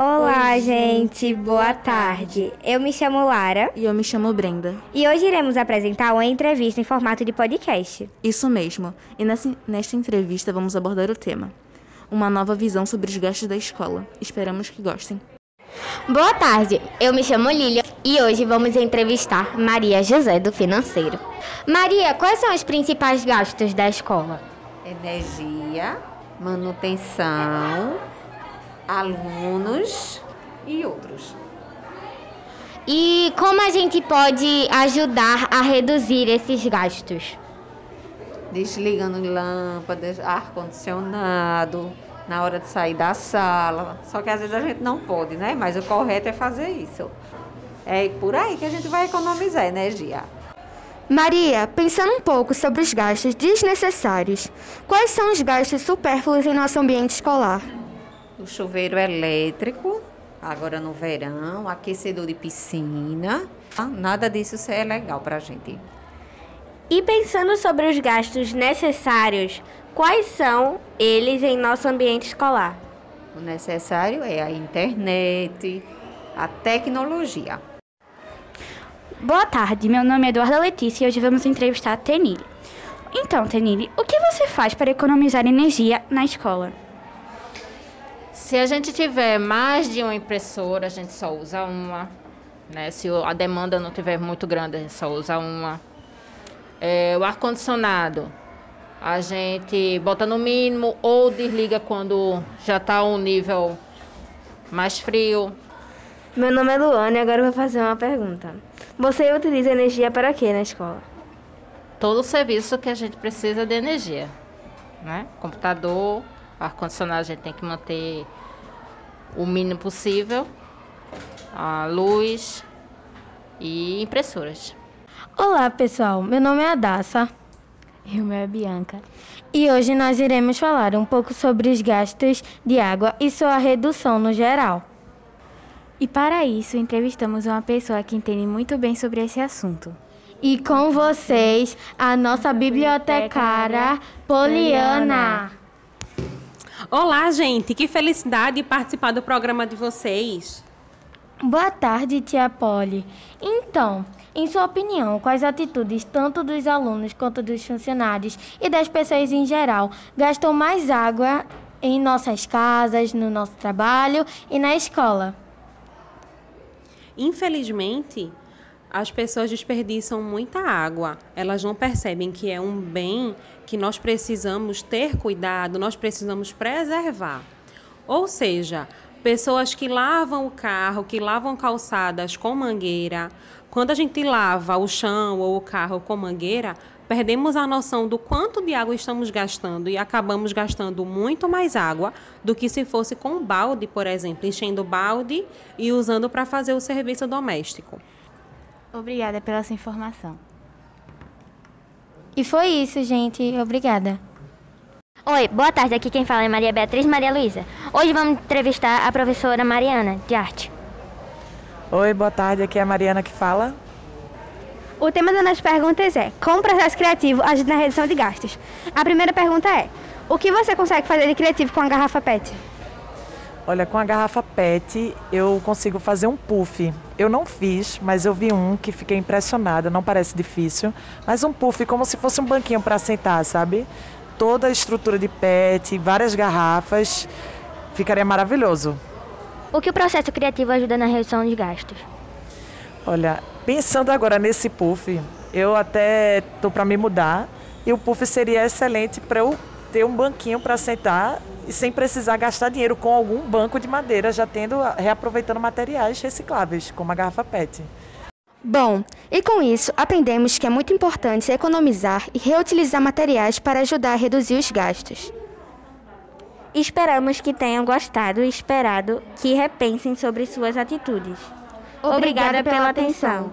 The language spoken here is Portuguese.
Olá, gente, boa tarde. Eu me chamo Lara E eu me chamo Brenda. e hoje iremos apresentar uma entrevista em formato de podcast. Isso mesmo. E nessa, nesta entrevista vamos abordar o tema: uma nova visão sobre os gastos da escola. Esperamos que gostem. Boa tarde, eu me chamo Lília e hoje vamos entrevistar Maria José do Financeiro. Maria, quais são os principais gastos da escola? energia, manutenção, alunos e outros. E como a gente pode ajudar a reduzir esses gastos? Desligando lâmpadas, ar-condicionado, na hora de sair da sala. Só que às vezes a gente não pode, né? Mas o correto é fazer isso. É por aí que a gente vai economizar energia. Maria, pensando um pouco sobre os gastos desnecessários, quais são os gastos supérfluos em nosso ambiente escolar? O chuveiro elétrico, agora no verão, aquecedor de piscina. Nada disso é legal pra gente. E pensando sobre os gastos necessários, quais são eles em nosso ambiente escolar? O necessário é a internet, a tecnologia. Boa tarde, meu nome é Eduarda Letícia e hoje vamos entrevistar a Tenille. Então, Tenille, o que você faz para economizar energia na escola? Se a gente tiver mais de uma impressora, a gente só usa uma. Né? Se a demanda não tiver muito grande, a gente só usa uma. É, o ar-condicionado, a gente bota no mínimo ou desliga quando já está um nível mais frio. Meu nome é Luana e agora eu vou fazer uma pergunta. Você utiliza energia para quê na escola? Todo o serviço que a gente precisa de energia. Né? Computador, ar-condicionado, a gente tem que manter o mínimo possível. A luz e impressoras. Olá, pessoal. Meu nome é Adassa E o meu é Bianca. e hoje nós iremos falar um pouco sobre os gastos de água e sua redução no geral. E para isso, entrevistamos uma pessoa que entende muito bem sobre esse assunto. E com vocês, a nossa bibliotecária Poliana. Olá, gente, que felicidade participar do programa de vocês. Boa tarde, tia Poli. Então, em sua opinião, quais atitudes, tanto dos alunos quanto dos funcionários e das pessoas em geral, gastam mais água em nossas casas, no nosso trabalho e na escola? Infelizmente, as pessoas desperdiçam muita água. Elas não percebem que é um bem que nós precisamos ter cuidado, nós precisamos preservar. Ou seja, pessoas que lavam o carro, que lavam calçadas com mangueira, quando a gente lava o chão ou o carro com mangueira, perdemos a noção do quanto de água estamos gastando e acabamos gastando muito mais água do que se fosse com balde, por exemplo, enchendo balde e usando para fazer o serviço doméstico. Obrigada pela sua informação. E foi isso, gente. Obrigada. Oi, boa tarde, aqui quem fala é Maria Beatriz Maria Luísa. Hoje vamos entrevistar a professora Mariana, de arte. Oi, boa tarde. Aqui é a Mariana que fala. O tema das nossas perguntas é como o processo criativo ajuda na redução de gastos. A primeira pergunta é: o que você consegue fazer de criativo com a garrafa PET? Olha, com a garrafa PET eu consigo fazer um puff. Eu não fiz, mas eu vi um que fiquei impressionada, não parece difícil. Mas um puff como se fosse um banquinho para sentar, sabe? Toda a estrutura de PET, várias garrafas, ficaria maravilhoso. O que o processo criativo ajuda na redução de gastos? Olha, pensando agora nesse puff, eu até tô para me mudar e o puff seria excelente para eu ter um banquinho para sentar e sem precisar gastar dinheiro com algum banco de madeira, já tendo reaproveitando materiais recicláveis, como a garrafa PET. Bom, e com isso aprendemos que é muito importante economizar e reutilizar materiais para ajudar a reduzir os gastos. Esperamos que tenham gostado e esperado que repensem sobre suas atitudes. Obrigada pela atenção.